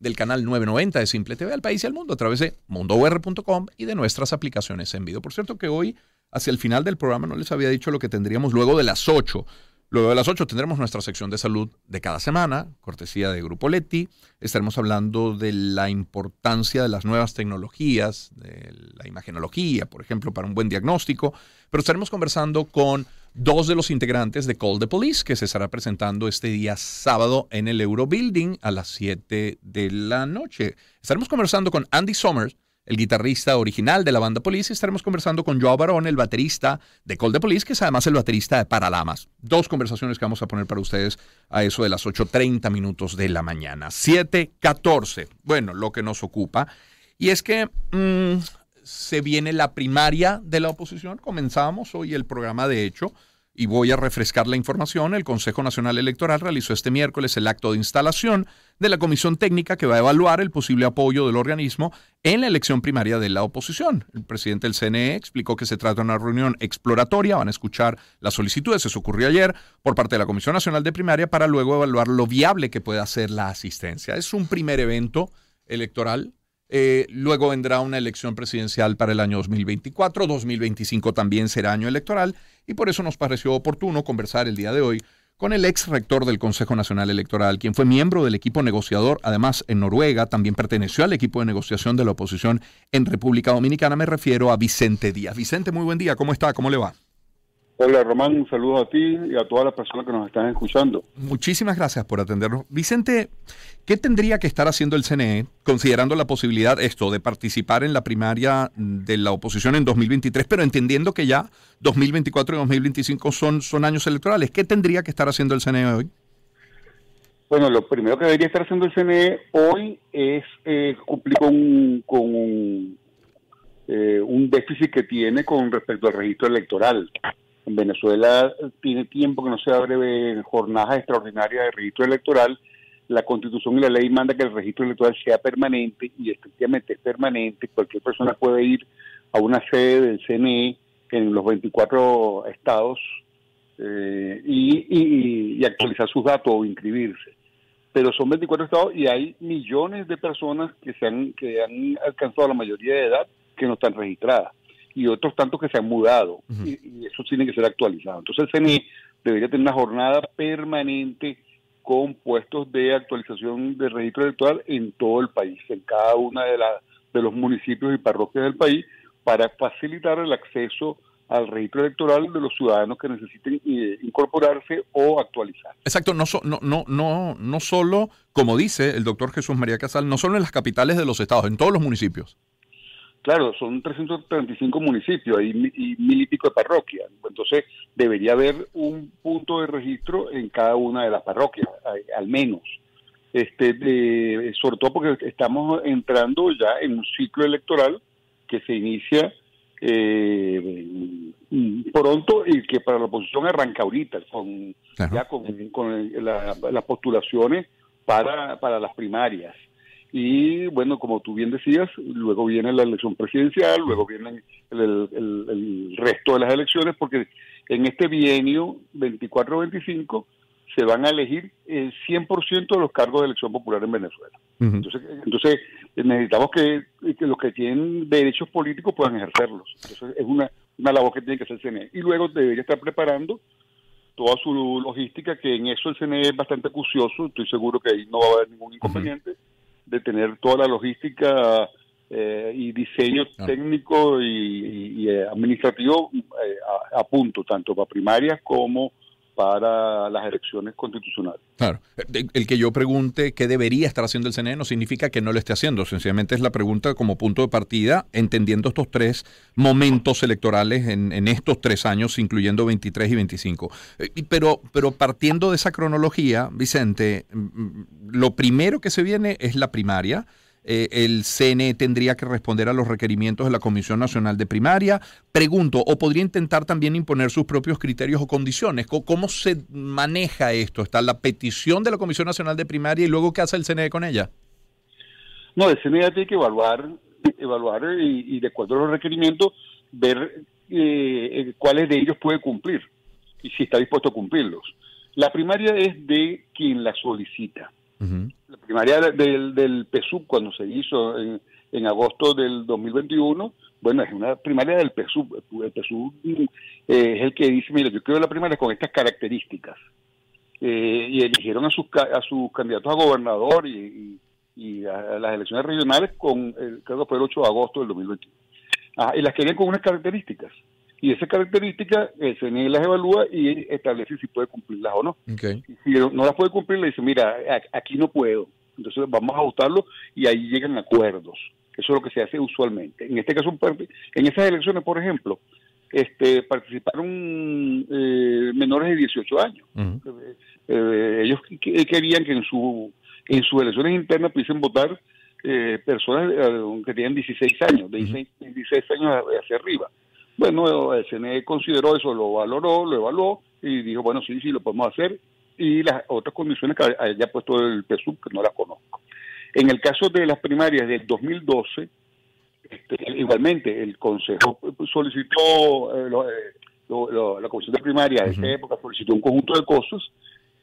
del canal 990 de Simple TV al país y al mundo a través de mundour.com y de nuestras aplicaciones en video. Por cierto que hoy, hacia el final del programa, no les había dicho lo que tendríamos luego de las 8. Luego de las 8 tendremos nuestra sección de salud de cada semana, cortesía de Grupo Leti. Estaremos hablando de la importancia de las nuevas tecnologías, de la imagenología, por ejemplo, para un buen diagnóstico. Pero estaremos conversando con dos de los integrantes de Call the Police, que se estará presentando este día sábado en el Eurobuilding a las 7 de la noche. Estaremos conversando con Andy Summers el guitarrista original de la banda Police, y estaremos conversando con Joe Barón, el baterista de Call the Police, que es además el baterista de Paralamas. Dos conversaciones que vamos a poner para ustedes a eso de las 8.30 minutos de la mañana. 7.14. Bueno, lo que nos ocupa. Y es que mm, se viene la primaria de la oposición. Comenzamos hoy el programa, de hecho. Y voy a refrescar la información. El Consejo Nacional Electoral realizó este miércoles el acto de instalación de la comisión técnica que va a evaluar el posible apoyo del organismo en la elección primaria de la oposición. El presidente del CNE explicó que se trata de una reunión exploratoria, van a escuchar las solicitudes, eso ocurrió ayer, por parte de la Comisión Nacional de Primaria para luego evaluar lo viable que pueda ser la asistencia. Es un primer evento electoral eh, luego vendrá una elección presidencial para el año 2024, 2025 también será año electoral y por eso nos pareció oportuno conversar el día de hoy con el ex rector del Consejo Nacional Electoral, quien fue miembro del equipo negociador, además en Noruega, también perteneció al equipo de negociación de la oposición en República Dominicana, me refiero a Vicente Díaz. Vicente, muy buen día, ¿cómo está? ¿Cómo le va? Hola Román, un saludo a ti y a todas las personas que nos están escuchando. Muchísimas gracias por atendernos. Vicente, ¿qué tendría que estar haciendo el CNE considerando la posibilidad esto de participar en la primaria de la oposición en 2023, pero entendiendo que ya 2024 y 2025 son, son años electorales? ¿Qué tendría que estar haciendo el CNE hoy? Bueno, lo primero que debería estar haciendo el CNE hoy es eh, cumplir con, con eh, un déficit que tiene con respecto al registro electoral. En Venezuela tiene tiempo que no se abre jornadas extraordinarias de registro electoral. La constitución y la ley manda que el registro electoral sea permanente y efectivamente es permanente. Cualquier persona puede ir a una sede del CNE en los 24 estados eh, y, actualizar sus datos o inscribirse. Pero son 24 estados y hay millones de personas que, se han, que han alcanzado la mayoría de edad que no están registradas y otros tantos que se han mudado y, eso tiene que ser actualizado. Entonces el CNI debería tener una jornada permanente con puestos de actualización de registro electoral en todo el país, en cada una de, de los municipios y parroquias del país, para facilitar el acceso al registro electoral de los ciudadanos que necesiten eh, incorporarse o actualizar. Exacto, no, no, no, no, no solo, como dice el doctor Jesús María Casal, no solo en las capitales de los estados, en todos los municipios. Claro, son 335 municipios y, mil y pico de parroquias. Entonces, debería haber un punto de registro en cada una de las parroquias, al menos. Este, sobre todo porque estamos entrando ya en un ciclo electoral que se inicia eh, pronto y que para la oposición arranca ahorita, con, ya con, las postulaciones para, para las primarias. Y bueno, como tú bien decías, luego viene la elección presidencial, luego viene el, resto de las elecciones, porque en este bienio 24-25 se van a elegir el 100% de los cargos de elección popular en Venezuela. entonces, entonces, necesitamos que, los que tienen derechos políticos puedan ejercerlos. Entonces, es una, una labor que tiene que hacer el CNE. Y luego debería estar preparando toda su logística, que en eso el CNE es bastante acucioso, estoy seguro que ahí no va a haber ningún inconveniente de tener toda la logística eh, y diseño técnico y, eh, administrativo eh, a, punto, tanto para primarias como para las elecciones constitucionales. Claro, el que yo pregunte qué debería estar haciendo el CNE no significa que no lo esté haciendo, sencillamente es la pregunta como punto de partida, entendiendo estos tres momentos electorales en, en estos tres años, incluyendo 23 y 25. Pero, pero partiendo de esa cronología, Vicente, mm, mm, lo primero que se viene es la primaria. Eh, el CNE tendría que responder a los requerimientos de la Comisión Nacional de Primaria. Pregunto, ¿o podría intentar también imponer sus propios criterios o condiciones? ¿Cómo, se maneja esto? ¿Está la petición de la Comisión Nacional de Primaria y luego qué hace el CNE con ella? No, el CNE tiene que evaluar, evaluar y, de acuerdo a los requerimientos, ver eh, cuáles de ellos puede cumplir y si está dispuesto a cumplirlos. La primaria es de quien la solicita La primaria del, del PSUV cuando se hizo en, agosto del 2021, bueno, es una primaria del PSUV. El PSUV eh, es el que dice, mira, yo quiero la primaria con estas características. Eh, y eligieron a sus, a sus candidatos a gobernador y, a las elecciones regionales con, el, creo que fue el 8 de agosto del 2021. Ah, y las querían con unas características. Y esas características el CNE las evalúa y establece si puede cumplirlas o no. Okay. si no las puede cumplir, le dice, mira, aquí no puedo. Entonces vamos a ajustarlo y ahí llegan acuerdos. Eso es lo que se hace usualmente. En este caso, en esas elecciones, por ejemplo, este, participaron eh, menores de 18 años. Eh, eh, ellos querían que en su en sus elecciones internas pudiesen votar personas que tenían 16 años, de 16, años hacia arriba. Bueno, el CNE consideró eso, lo valoró, lo evaluó y dijo, bueno, sí, sí, lo podemos hacer. Y las otras condiciones que haya puesto el PSUV, que no las conozco. En el caso de las primarias del 2012, este, igualmente el Consejo solicitó, eh, eh, la Comisión de Primaria de esa época solicitó un conjunto de cosas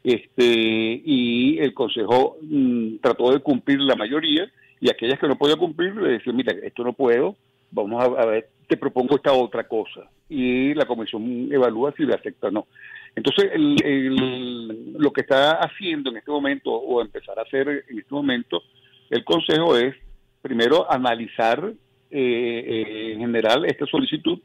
este, y el Consejo mm, trató de cumplir la mayoría y aquellas que no podía cumplir le decían, mira, esto no puedo, vamos a, ver, te propongo esta otra cosa. Y la Comisión evalúa si le acepta o no. Entonces, lo que está haciendo en este momento, o empezar a hacer en este momento, el Consejo es, primero, analizar eh, eh, en general esta solicitud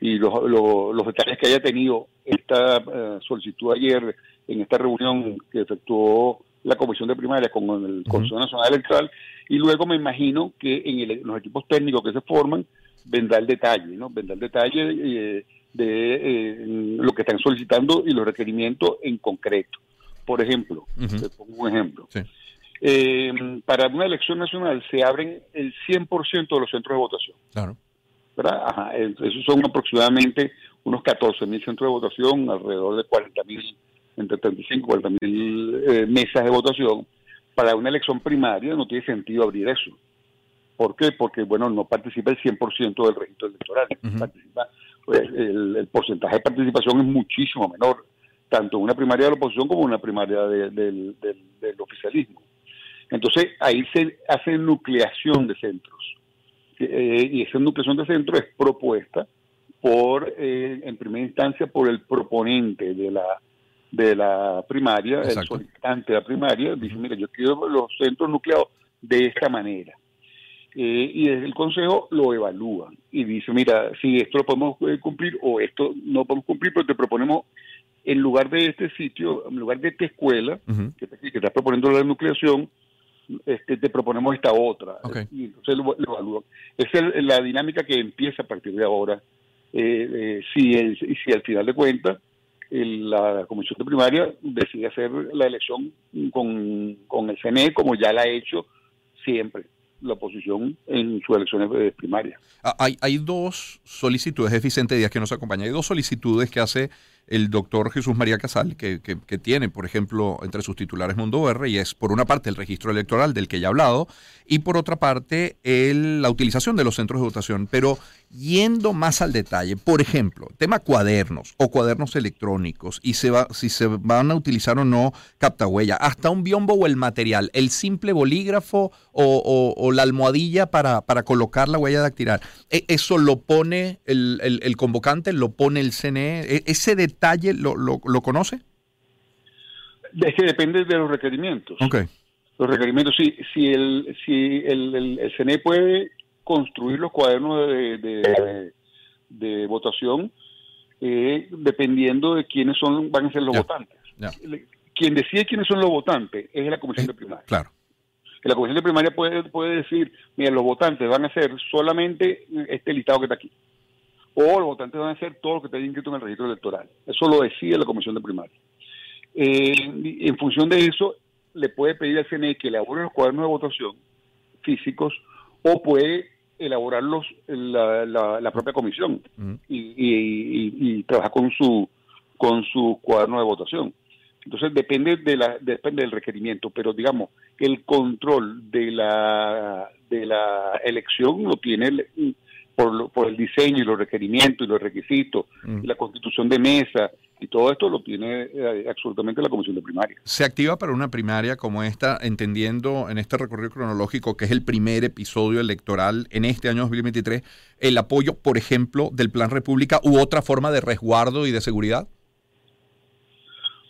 y los, los, detalles que haya tenido esta eh, solicitud ayer en esta reunión que efectuó la Comisión de Primaria con el Consejo Nacional Electoral y luego me imagino que en los equipos técnicos que se forman vendrá el detalle, ¿no? Vendrá el detalle de lo que están solicitando y los requerimientos en concreto. Por ejemplo, te pongo un ejemplo. Sí. Eh, para una elección nacional se abren el 100% de los centros de votación. Claro. ¿verdad? Ajá, esos son aproximadamente unos 14 mil centros de votación, alrededor de 40 mil, entre 35 y 40 mil eh, mesas de votación. Para una elección primaria no tiene sentido abrir eso. ¿Por qué? Porque, bueno, no participa el 100% del registro electoral. participa, pues, el, porcentaje de participación es muchísimo menor, tanto en una primaria de la oposición como en una primaria del oficialismo. Entonces ahí se hace nucleación de centros. Eh, y esa nucleación de centros es propuesta por, eh, en primera instancia, por el proponente de la de la primaria, el solicitante de la primaria, dice, mira, yo quiero los centros nucleados de esta manera. Eh, y desde el Consejo lo evalúan y dice, mira, si esto lo podemos cumplir o esto no podemos cumplir, pero te proponemos en lugar de este sitio, en lugar de esta escuela, que, que está proponiendo la nucleación, este, te proponemos esta otra. Y entonces lo, evalúan. Esa es la dinámica que empieza a partir de ahora. Eh, eh, si, si al final de cuentas la comisión de primaria decide hacer la elección con, con el CNE como ya la ha hecho siempre la oposición en sus elecciones primarias. Ah, hay, hay dos solicitudes, es Vicente Díaz que nos acompaña, hay dos solicitudes que hace el doctor Jesús María Casal, que, que, tiene, por ejemplo, entre sus titulares Mundo R, y es por una parte el registro electoral del que ya he hablado, y por otra parte el, la utilización de los centros de votación. Pero yendo más al detalle, por ejemplo, tema cuadernos o cuadernos electrónicos, y se va, si se van a utilizar o no captahuella, hasta un biombo o el material, el simple bolígrafo o, la almohadilla para, para, colocar la huella dactilar, e, ¿eso lo pone el, el, convocante, lo pone el CNE? E, ¿Ese detalle detalle lo, lo, conoce? Es que depende de los requerimientos. Okay. Los requerimientos, si, si, el, si el, el, CNE puede construir los cuadernos de, de, votación, eh, dependiendo de quiénes son van a ser los votantes. Quien decide quiénes son los votantes es la comisión de primaria. Claro. La comisión de primaria puede, puede decir, mira, los votantes van a ser solamente este listado que está aquí o los votantes van a hacer todo lo que está inscrito en el registro electoral. Eso lo decide la comisión de primaria. Eh, en función de eso, le puede pedir al CNE que elabore los cuadernos de votación físicos o puede elaborarlos la, la, propia comisión y, trabajar con su con su cuaderno de votación. Entonces depende de la depende del requerimiento, pero digamos el control de la de la elección lo tiene por, por el diseño y los requerimientos y los requisitos, mm. la constitución de mesa, Y todo esto lo tiene eh, absolutamente la comisión de primaria. ¿Se activa para una primaria como esta, entendiendo en este recorrido cronológico que es el primer episodio electoral en este año 2023, el apoyo, por ejemplo, del Plan República u otra forma de resguardo y de seguridad?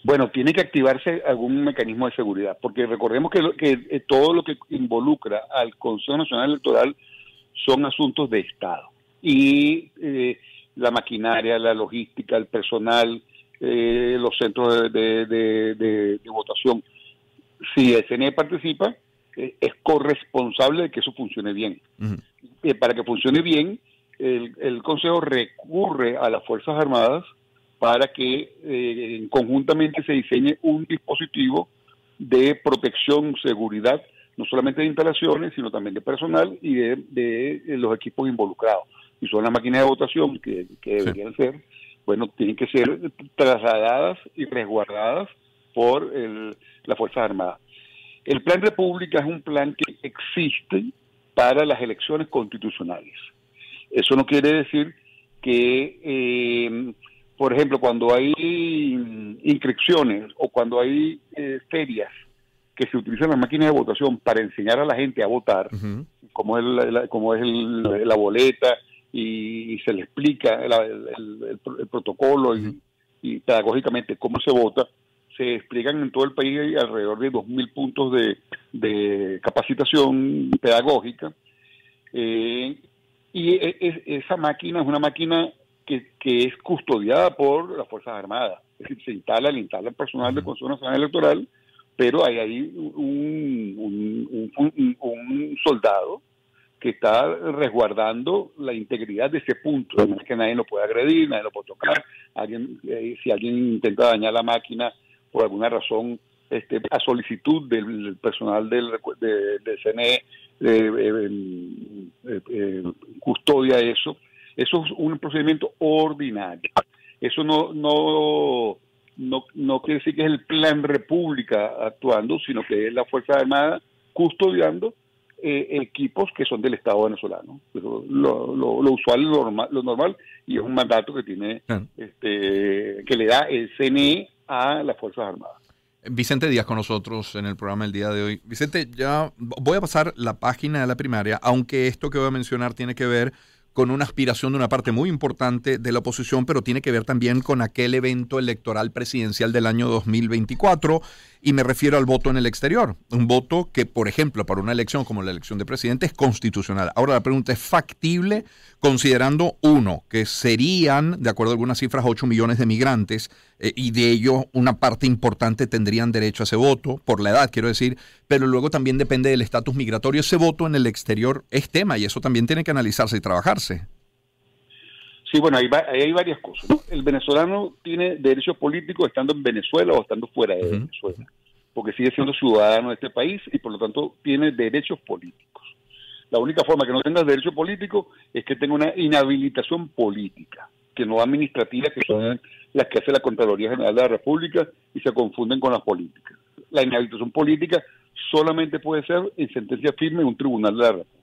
Bueno, tiene que activarse algún mecanismo de seguridad, porque recordemos que, que eh, todo lo que involucra al Consejo Nacional Electoral son asuntos de Estado. Y eh, la maquinaria, la logística, el personal, eh, los centros de, votación. Si el CNE participa, es corresponsable de que eso funcione bien. para que funcione bien, el, el Consejo recurre a las Fuerzas Armadas para que eh, conjuntamente se diseñe un dispositivo de protección, seguridad, no solamente de instalaciones, sino también de personal y de, los equipos involucrados. Y son las máquinas de votación que, deberían ser, bueno, tienen que ser trasladadas y resguardadas por el, las Fuerzas Armadas. El Plan República es un plan que existe para las elecciones constitucionales. Eso no quiere decir que eh, por ejemplo, cuando hay inscripciones o cuando hay eh, ferias que se utilizan las máquinas de votación para enseñar a la gente a votar, como es, la, como es la boleta y, se le explica el, protocolo y, pedagógicamente cómo se vota, se explican en todo el país alrededor de 2.000 puntos de, capacitación pedagógica. Eh, y e, e, esa máquina es una máquina que, es custodiada por las Fuerzas Armadas. Es decir, se instala, le instala el personal del Consejo Nacional Electoral, pero hay ahí un, soldado que está resguardando la integridad de ese punto, de manera que nadie lo puede agredir, nadie lo puede tocar, alguien, eh, si alguien intenta dañar la máquina por alguna razón, este, a solicitud del, personal del, del CNE, eh, eh, custodia eso, eso es un procedimiento ordinario. Eso no, no, no, no quiere decir que es el plan República actuando, sino que es la Fuerza Armada custodiando eh, equipos que son del Estado venezolano. lo, lo, usual, lo normal, lo normal, y es un mandato que tiene, este, que le da el CNE a las Fuerzas Armadas. Vicente Díaz con nosotros en el programa el día de hoy. Vicente, ya voy a pasar la página de la primaria, aunque esto que voy a mencionar tiene que ver con una aspiración de una parte muy importante de la oposición, pero tiene que ver también con aquel evento electoral presidencial del año 2024 y me refiero al voto en el exterior. Un voto que, por ejemplo, para una elección como la elección de presidente es constitucional. Ahora la pregunta es factible considerando, uno, que serían, de acuerdo a algunas cifras, 8 millones de migrantes eh, y de ellos una parte importante tendrían derecho a ese voto, por la edad, quiero decir, pero luego también depende del estatus migratorio. Ese voto en el exterior es tema y eso también tiene que analizarse y trabajarse. Sí, bueno, hay, hay varias cosas. El venezolano tiene derechos políticos estando en Venezuela o estando fuera de Venezuela, porque sigue siendo ciudadano de este país y por lo tanto tiene derechos políticos. La única forma que no tenga derecho político es que tenga una inhabilitación política, que no administrativa, que son las que hace la Contraloría General de la República y se confunden con las políticas. La inhabilitación política solamente puede ser en sentencia firme en un tribunal de la República.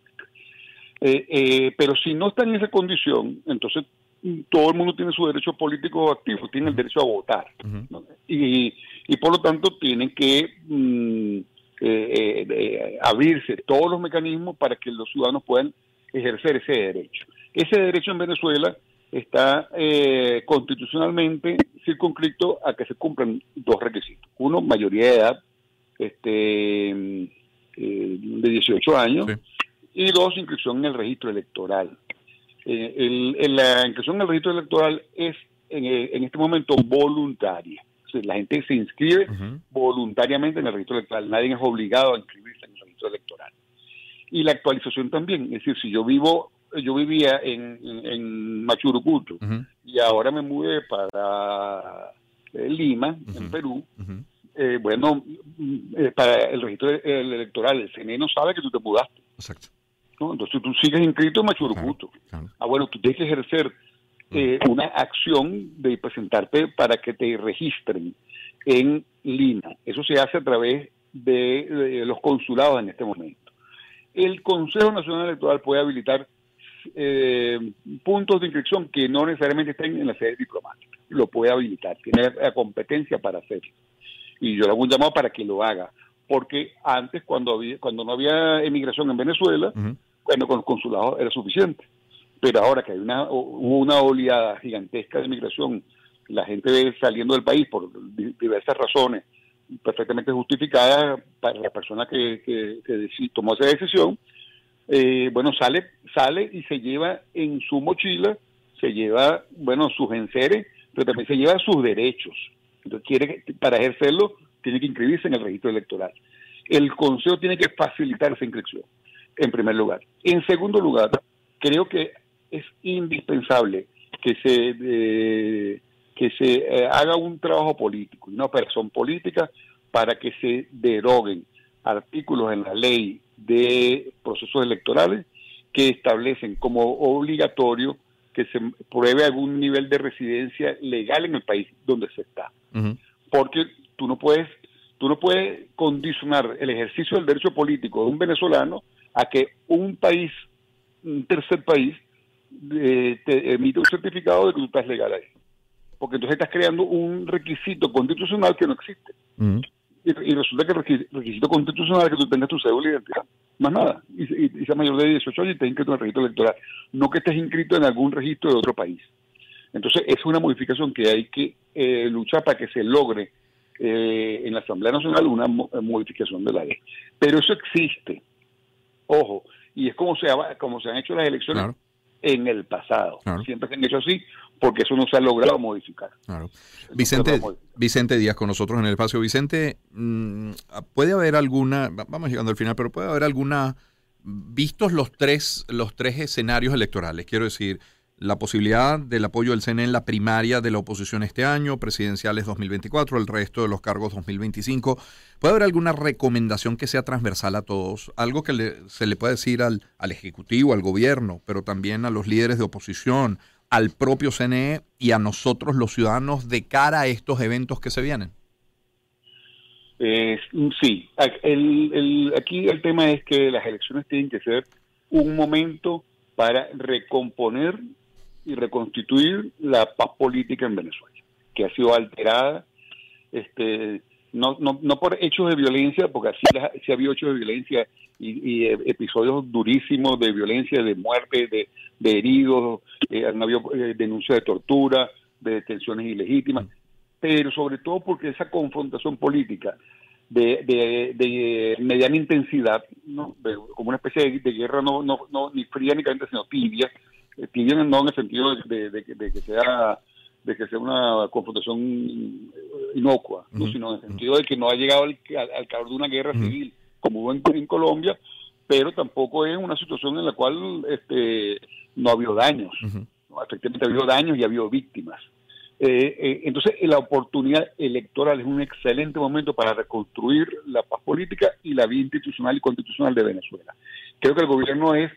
Eh, eh, pero si no está en esa condición, entonces mm, todo el mundo tiene su derecho político activo, tiene el derecho a votar. y, y, por lo tanto tienen que mm, eh, abrirse todos los mecanismos para que los ciudadanos puedan ejercer ese derecho. Ese derecho en Venezuela está constitucionalmente circunscrito a que se cumplan dos requisitos. Uno, mayoría de edad este, mm, de 18 años y dos, inscripción en el registro electoral. Eh, la inscripción en el registro electoral es en, eh, este momento voluntaria. la gente se inscribe voluntariamente en el registro electoral. Nadie es obligado a inscribirse en el registro electoral. Y la actualización también. Es decir, si yo vivo, yo vivía en, en Machurucuto y ahora me mudé para eh, Lima, en Perú, bueno, para el registro electoral, el CNE no sabe que tú te mudaste. Exacto. Entonces tú sigues inscrito en Machurucuto. Ah, bueno, tú tienes que ejercer mm. eh, una acción de presentarte para que te registren en Lima. Eso se hace a través de, los consulados en este momento. El Consejo Nacional Electoral puede habilitar eh, puntos de inscripción que no necesariamente estén en la sede diplomática. Lo puede habilitar, tiene la competencia para hacerlo. Y yo le hago un llamado para que lo haga, porque antes cuando había, cuando no había emigración en Venezuela, bueno, con el consulado era suficiente. Pero ahora que hay una, hubo una oleada gigantesca de migración, la gente saliendo del país por diversas razones, perfectamente justificadas para la persona que, que, tomó esa decisión, eh, bueno, sale, sale y se lleva en su mochila, se lleva, bueno, sus enseres, pero también se lleva sus derechos. Entonces, quiere para ejercerlo, tiene que inscribirse en el registro electoral. El Consejo tiene que facilitar esa inscripción, en primer lugar. En segundo lugar, creo que es indispensable que se, eh, que se eh, haga un trabajo político, una operación política para que se deroguen artículos en la ley de procesos electorales que establecen como obligatorio que se pruebe algún nivel de residencia legal en el país donde se está. Porque tú no puedes tú no puedes condicionar el ejercicio del derecho político de un venezolano a que un país, un tercer país, eh, te emite un certificado de que tú estás legal ahí. Porque entonces estás creando un requisito constitucional que no existe. Y, resulta que el requisito constitucional es que tú tengas tu cédula de identidad. Más nada. Y, y, sea mayor de 18 años y estés inscrito en el registro electoral. No que estés inscrito en algún registro de otro país. Entonces, es una modificación que hay que eh, luchar para que se logre eh, en la Asamblea Nacional una modificación de la ley. Pero eso existe. Ojo, y es como se, ha, como se han hecho las elecciones en el pasado. Siempre se han hecho así porque eso no se ha logrado modificar. Vicente, Vicente Díaz con nosotros en el espacio. Vicente, mm, ¿puede haber alguna, vamos llegando al final, pero puede haber alguna, vistos los tres, los tres escenarios electorales, quiero decir, la posibilidad del apoyo del CNE en la primaria de la oposición este año, presidenciales 2024, el resto de los cargos 2025. ¿Puede haber alguna recomendación que sea transversal a todos? Algo que se le pueda decir al, al Ejecutivo, al gobierno, pero también a los líderes de oposición, al propio CNE y a nosotros los ciudadanos de cara a estos eventos que se vienen? Eh, sí, el, aquí el tema es que las elecciones tienen que ser un momento para recomponer y reconstituir la paz política en Venezuela, que ha sido alterada, este, no, no, no por hechos de violencia, porque así, sí ha habido hechos de violencia y, episodios durísimos de violencia, de muerte, de, heridos, eh, han habido eh, denuncias de tortura, de detenciones ilegítimas, pero sobre todo porque esa confrontación política de, de, mediana intensidad, ¿no? como una especie de, guerra no, no, no, ni fría ni caliente, sino tibia, eh, tibia no en el sentido de, que sea de que sea una confrontación inocua, sino en el sentido de que no ha llegado al, al, calor de una guerra civil, como hubo en, Colombia, pero tampoco es una situación en la cual este, no ha habido daños. Efectivamente ha habido daños y ha habido víctimas. Eh, eh, entonces, la oportunidad electoral es un excelente momento para reconstruir la paz política y la vida institucional y constitucional de Venezuela. Creo que el gobierno es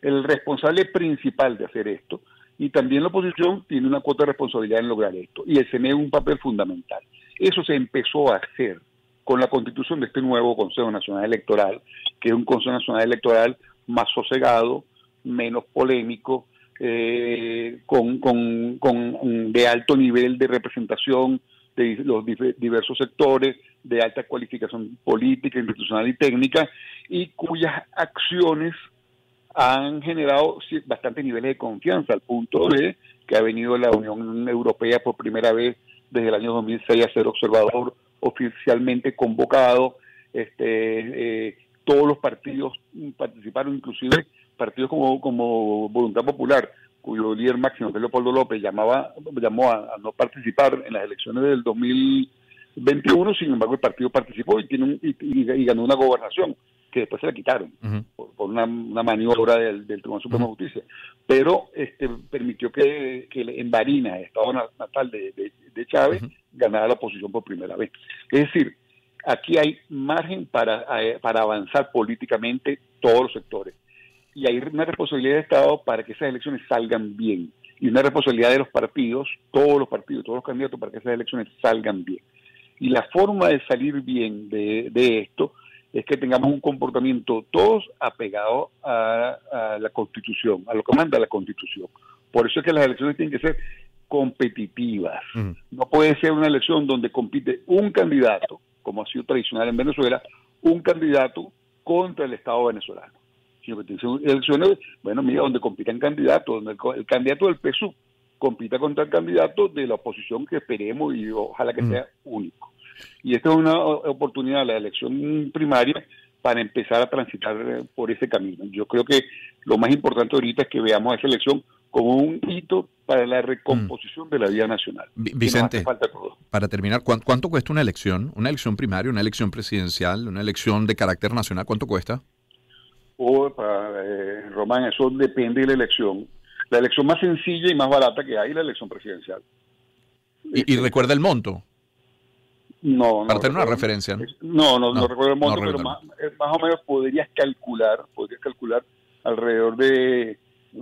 el responsable principal de hacer esto y también la oposición tiene una cuota de responsabilidad en lograr esto y el CNE un papel fundamental. Eso se empezó a hacer con la constitución de este nuevo Consejo Nacional Electoral, que es un Consejo Nacional Electoral más sosegado, menos polémico, eh, con, con, de alto nivel de representación de los diversos sectores, de alta cualificación política, institucional y técnica, y cuyas acciones han generado bastantes niveles de confianza, al punto de que ha venido la Unión Europea por primera vez desde el año 2006 a ser observador oficialmente convocado. Este, eh, todos los partidos participaron, inclusive partidos como, como Voluntad Popular, cuyo líder máximo, que es Leopoldo López, llamaba, llamó a, no participar en las elecciones del 2021, sin embargo el partido participó y, tiene y, ganó una gobernación que después se la quitaron por, una, maniobra del, Tribunal Supremo de Justicia. Pero este, permitió que, en Barina, estado natal de, de, Chávez, ganara la oposición por primera vez. Es decir, aquí hay margen para, para avanzar políticamente todos los sectores y hay una responsabilidad de Estado para que esas elecciones salgan bien y una responsabilidad de los partidos, todos los partidos, todos los candidatos para que esas elecciones salgan bien. Y la forma de salir bien de, esto es que tengamos un comportamiento todos apegado a, la Constitución, a lo que manda la Constitución. Por eso es que las elecciones tienen que ser competitivas. No puede ser una elección donde compite un candidato, como ha sido tradicional en Venezuela, un candidato contra el Estado venezolano. Sino que tiene elecciones, bueno, mira, donde compitan candidatos, donde el, candidato del PSU compita contra el candidato de la oposición que esperemos y ojalá que sea único. Y esta es una oportunidad, la elección primaria, para empezar a transitar eh, por ese camino. Yo creo que lo más importante ahorita es que veamos esa elección como un hito para la recomposición de la vida nacional. Vicente, para terminar, ¿cuánto, cuesta una elección? ¿Una elección primaria, una elección presidencial, una elección de carácter nacional? ¿Cuánto cuesta? Oh, eh, Román, eso depende de la elección. La elección más sencilla y más barata que hay es la elección presidencial. ¿Y, recuerda el monto? No, Para tener una referencia. ¿no? No, no, recuerdo el monto, pero más, más, o menos podrías calcular, podrías calcular alrededor de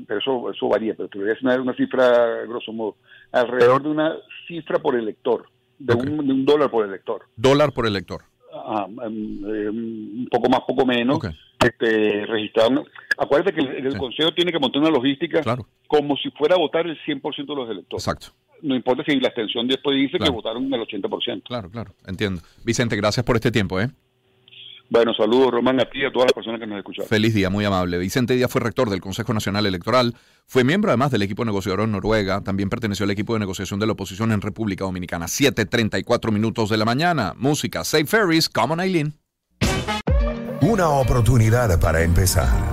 pero eso, eso varía, pero te voy a decir una, cifra, grosso modo, alrededor de una cifra por elector, de, un, dólar por elector. Dólar por elector. Ah, un poco más, poco menos. Este, registrado. Acuérdate que el, Consejo tiene que montar una logística como si fuera a votar el 100% de los electores. Exacto. No importa si la abstención después dice que votaron el 80%. Claro, claro, entiendo. Vicente, gracias por este tiempo, ¿eh? Bueno, saludos Román a ti y a todas las personas que nos escuchan. Feliz día, muy amable. Vicente Díaz fue rector del Consejo Nacional Electoral, fue miembro además del equipo negociador en Noruega, también perteneció al equipo de negociación de la oposición en República Dominicana. 7.34 minutos de la mañana, música, Safe Ferries, Common Eileen. Una oportunidad para empezar